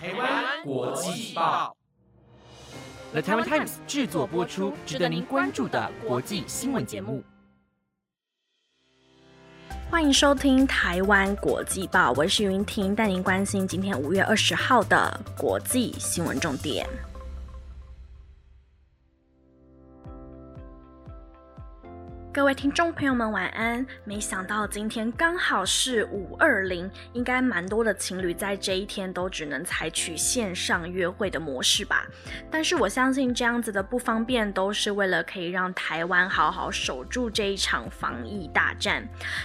台湾国际报，The Taiwan Times 制作播出，值得您关注的国际新闻节目。欢迎收听台湾国际报，我是云婷，带您关心今天五月二十号的国际新闻重点。各位听众朋友们，晚安！没想到今天刚好是五二零，应该蛮多的情侣在这一天都只能采取线上约会的模式吧。但是我相信这样子的不方便，都是为了可以让台湾好好守住这一场防疫大战。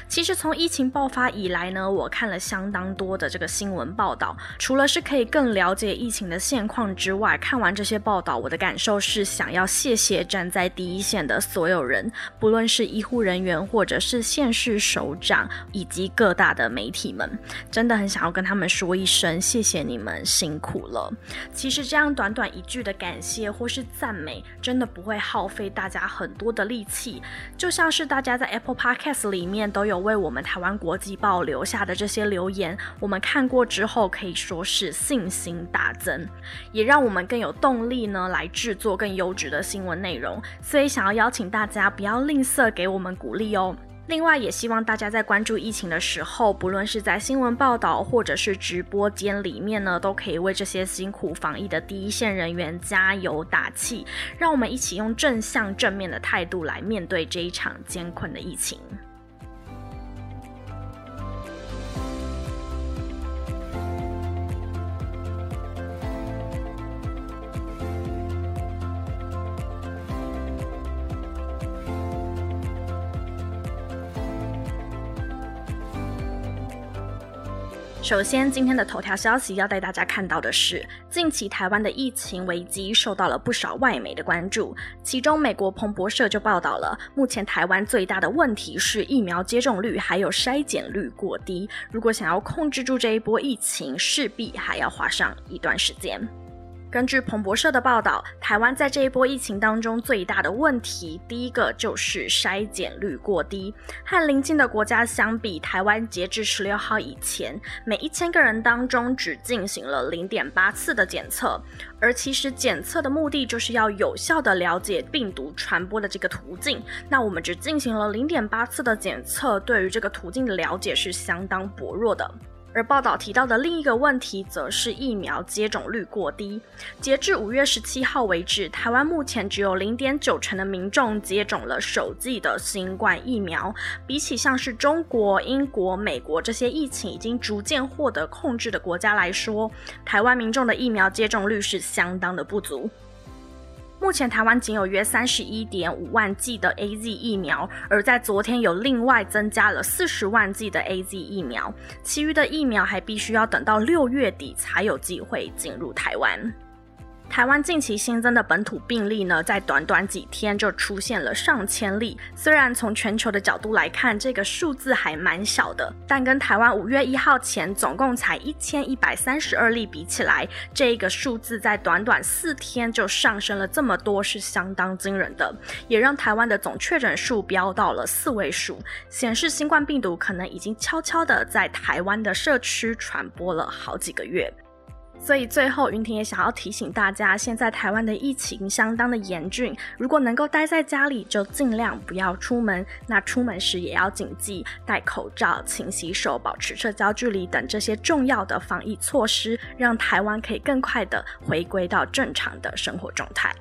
其实从疫情爆发以来呢，我看了相当多的这个新闻报道，除了是可以更了解疫情的现况之外，看完这些报道，我的感受是想要谢谢站在第一线的所有人，不论是。医护人员，或者是县市首长，以及各大的媒体们，真的很想要跟他们说一声谢谢你们辛苦了。其实这样短短一句的感谢或是赞美，真的不会耗费大家很多的力气。就像是大家在 Apple Podcast 里面都有为我们台湾国际报留下的这些留言，我们看过之后可以说是信心大增，也让我们更有动力呢来制作更优质的新闻内容。所以想要邀请大家不要吝啬。给我们鼓励哦。另外，也希望大家在关注疫情的时候，不论是在新闻报道或者是直播间里面呢，都可以为这些辛苦防疫的第一线人员加油打气。让我们一起用正向正面的态度来面对这一场艰困的疫情。首先，今天的头条消息要带大家看到的是，近期台湾的疫情危机受到了不少外媒的关注。其中，美国彭博社就报道了，目前台湾最大的问题是疫苗接种率还有筛检率过低。如果想要控制住这一波疫情，势必还要花上一段时间。根据彭博社的报道，台湾在这一波疫情当中最大的问题，第一个就是筛检率过低。和邻近的国家相比，台湾截至十六号以前，每一千个人当中只进行了零点八次的检测。而其实检测的目的就是要有效的了解病毒传播的这个途径。那我们只进行了零点八次的检测，对于这个途径的了解是相当薄弱的。而报道提到的另一个问题，则是疫苗接种率过低。截至五月十七号为止，台湾目前只有零点九成的民众接种了首剂的新冠疫苗。比起像是中国、英国、美国这些疫情已经逐渐获得控制的国家来说，台湾民众的疫苗接种率是相当的不足。目前台湾仅有约三十一点五万剂的 A Z 疫苗，而在昨天有另外增加了四十万剂的 A Z 疫苗，其余的疫苗还必须要等到六月底才有机会进入台湾。台湾近期新增的本土病例呢，在短短几天就出现了上千例。虽然从全球的角度来看，这个数字还蛮小的，但跟台湾五月一号前总共才一千一百三十二例比起来，这个数字在短短四天就上升了这么多，是相当惊人的，也让台湾的总确诊数飙到了四位数，显示新冠病毒可能已经悄悄的在台湾的社区传播了好几个月。所以最后，云婷也想要提醒大家，现在台湾的疫情相当的严峻，如果能够待在家里，就尽量不要出门。那出门时也要谨记戴口罩、勤洗手、保持社交距离等这些重要的防疫措施，让台湾可以更快的回归到正常的生活状态。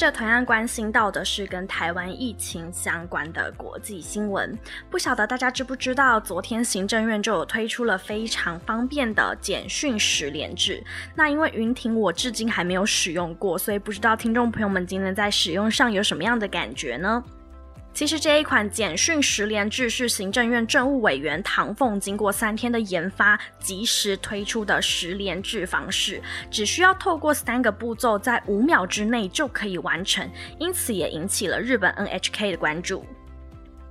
着，同样关心到的是跟台湾疫情相关的国际新闻。不晓得大家知不知道，昨天行政院就有推出了非常方便的简讯十连制。那因为云庭我至今还没有使用过，所以不知道听众朋友们今天在使用上有什么样的感觉呢？其实这一款简讯十连制是行政院政务委员唐凤经过三天的研发，及时推出的十连制方式，只需要透过三个步骤，在五秒之内就可以完成，因此也引起了日本 NHK 的关注。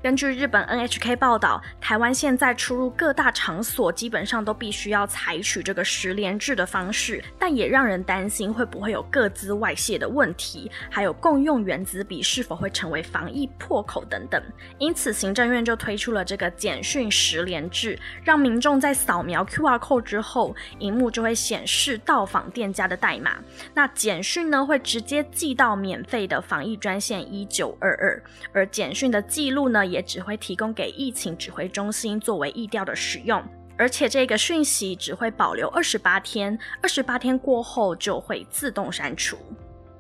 根据日本 NHK 报道，台湾现在出入各大场所基本上都必须要采取这个十连制的方式，但也让人担心会不会有各自外泄的问题，还有共用原子笔是否会成为防疫破口等等。因此，行政院就推出了这个简讯十连制，让民众在扫描 QR code 之后，荧幕就会显示到访店家的代码。那简讯呢会直接寄到免费的防疫专线一九二二，而简讯的记录呢？也只会提供给疫情指挥中心作为疫调的使用，而且这个讯息只会保留二十八天，二十八天过后就会自动删除。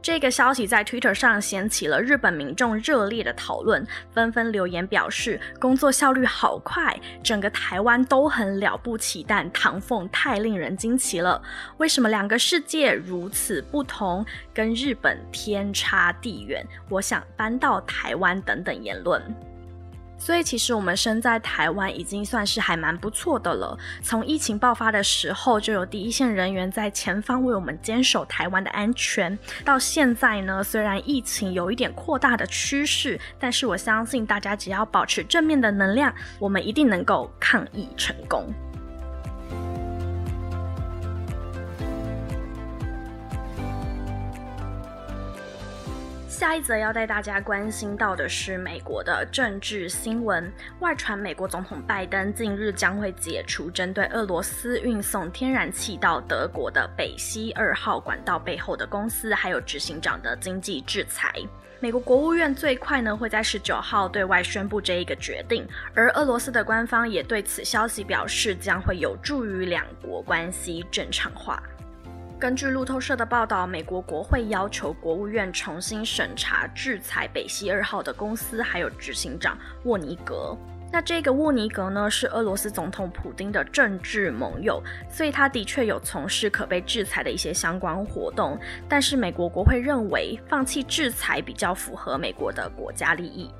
这个消息在 Twitter 上掀起了日本民众热烈的讨论，纷纷留言表示工作效率好快，整个台湾都很了不起，但唐凤太令人惊奇了。为什么两个世界如此不同，跟日本天差地远？我想搬到台湾等等言论。所以，其实我们身在台湾已经算是还蛮不错的了。从疫情爆发的时候，就有第一线人员在前方为我们坚守台湾的安全。到现在呢，虽然疫情有一点扩大的趋势，但是我相信大家只要保持正面的能量，我们一定能够抗疫成功。下一则要带大家关心到的是美国的政治新闻。外传美国总统拜登近日将会解除针对俄罗斯运送天然气到德国的北溪二号管道背后的公司还有执行长的经济制裁。美国国务院最快呢会在十九号对外宣布这一个决定，而俄罗斯的官方也对此消息表示将会有助于两国关系正常化。根据路透社的报道，美国国会要求国务院重新审查制裁北溪二号的公司，还有执行长沃尼格。那这个沃尼格呢，是俄罗斯总统普京的政治盟友，所以他的确有从事可被制裁的一些相关活动。但是美国国会认为，放弃制裁比较符合美国的国家利益。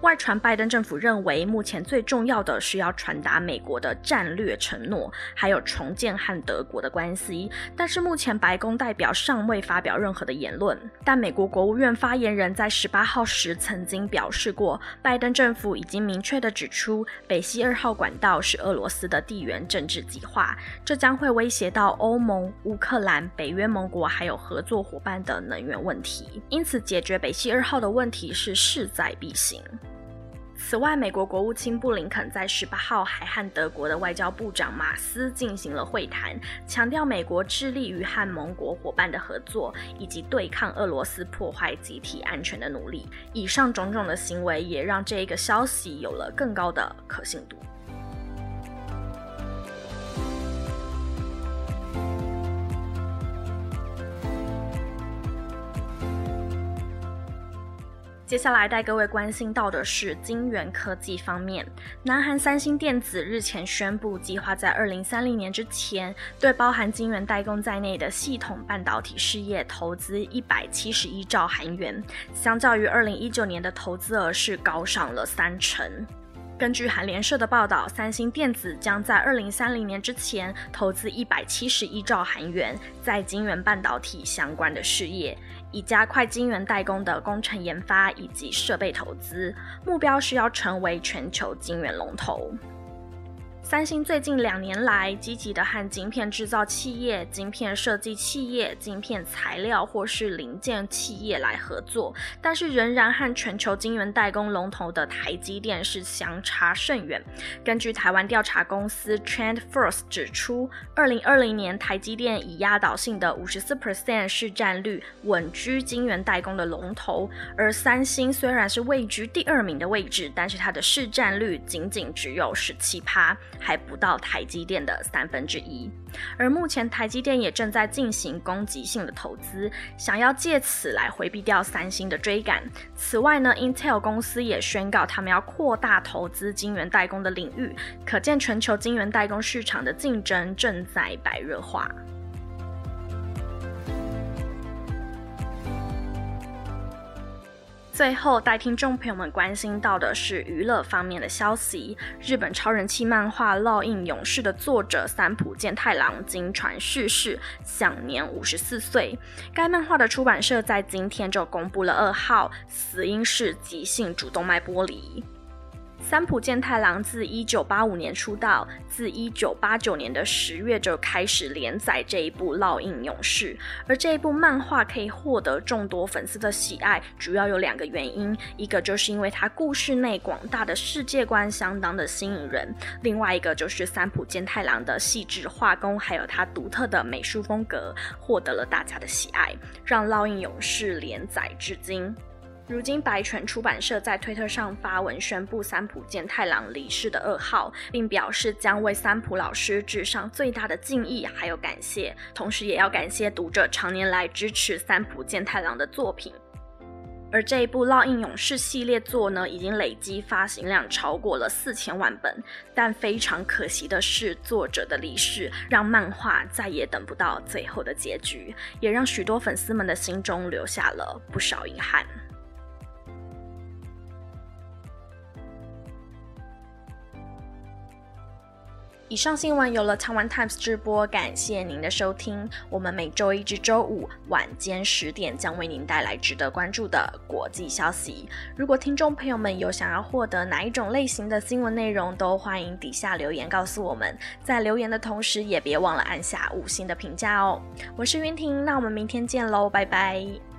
外传拜登政府认为，目前最重要的是要传达美国的战略承诺，还有重建和德国的关系。但是目前白宫代表尚未发表任何的言论。但美国国务院发言人在十八号时曾经表示过，拜登政府已经明确的指出，北溪二号管道是俄罗斯的地缘政治计划，这将会威胁到欧盟、乌克兰、北约盟国还有合作伙伴的能源问题。因此，解决北溪二号的问题是势在必行。此外，美国国务卿布林肯在十八号还和德国的外交部长马斯进行了会谈，强调美国致力于和盟国伙伴的合作，以及对抗俄罗斯破坏集体安全的努力。以上种种的行为也让这一个消息有了更高的可信度。接下来带各位关心到的是晶圆科技方面，南韩三星电子日前宣布，计划在二零三零年之前，对包含晶圆代工在内的系统半导体事业投资一百七十一兆韩元，相较于二零一九年的投资额是高上了三成。根据韩联社的报道，三星电子将在二零三零年之前投资一百七十一兆韩元在晶圆半导体相关的事业。以加快晶圆代工的工程研发以及设备投资，目标是要成为全球晶圆龙头。三星最近两年来积极的和晶片制造企业、晶片设计企业、晶片材料或是零件企业来合作，但是仍然和全球晶圆代工龙头的台积电是相差甚远。根据台湾调查公司 Trend First 指出，二零二零年台积电以压倒性的五十四 percent 市占率稳居晶圆代工的龙头，而三星虽然是位居第二名的位置，但是它的市占率仅仅只有十七趴。还不到台积电的三分之一，而目前台积电也正在进行攻击性的投资，想要借此来回避掉三星的追赶。此外呢，Intel 公司也宣告他们要扩大投资晶圆代工的领域，可见全球晶圆代工市场的竞争正在白热化。最后，带听众朋友们关心到的是娱乐方面的消息。日本超人气漫画《烙印勇士》的作者三浦健太郎经传逝世，享年五十四岁。该漫画的出版社在今天就公布了噩耗，死因是急性主动脉剥离。三浦健太郎自一九八五年出道，自一九八九年的十月就开始连载这一部《烙印勇士》，而这一部漫画可以获得众多粉丝的喜爱，主要有两个原因，一个就是因为它故事内广大的世界观相当的吸引人，另外一个就是三浦健太郎的细致画工，还有他独特的美术风格，获得了大家的喜爱，让《烙印勇士》连载至今。如今，白泉出版社在推特上发文宣布三浦健太郎离世的噩耗，并表示将为三浦老师致上最大的敬意还有感谢，同时也要感谢读者常年来支持三浦健太郎的作品。而这一部《烙印勇士》系列作呢，已经累积发行量超过了四千万本，但非常可惜的是，作者的离世让漫画再也等不到最后的结局，也让许多粉丝们的心中留下了不少遗憾。以上新闻由了台湾 Times 直播，感谢您的收听。我们每周一至周五晚间十点将为您带来值得关注的国际消息。如果听众朋友们有想要获得哪一种类型的新闻内容，都欢迎底下留言告诉我们。在留言的同时，也别忘了按下五星的评价哦。我是云婷，那我们明天见喽，拜拜。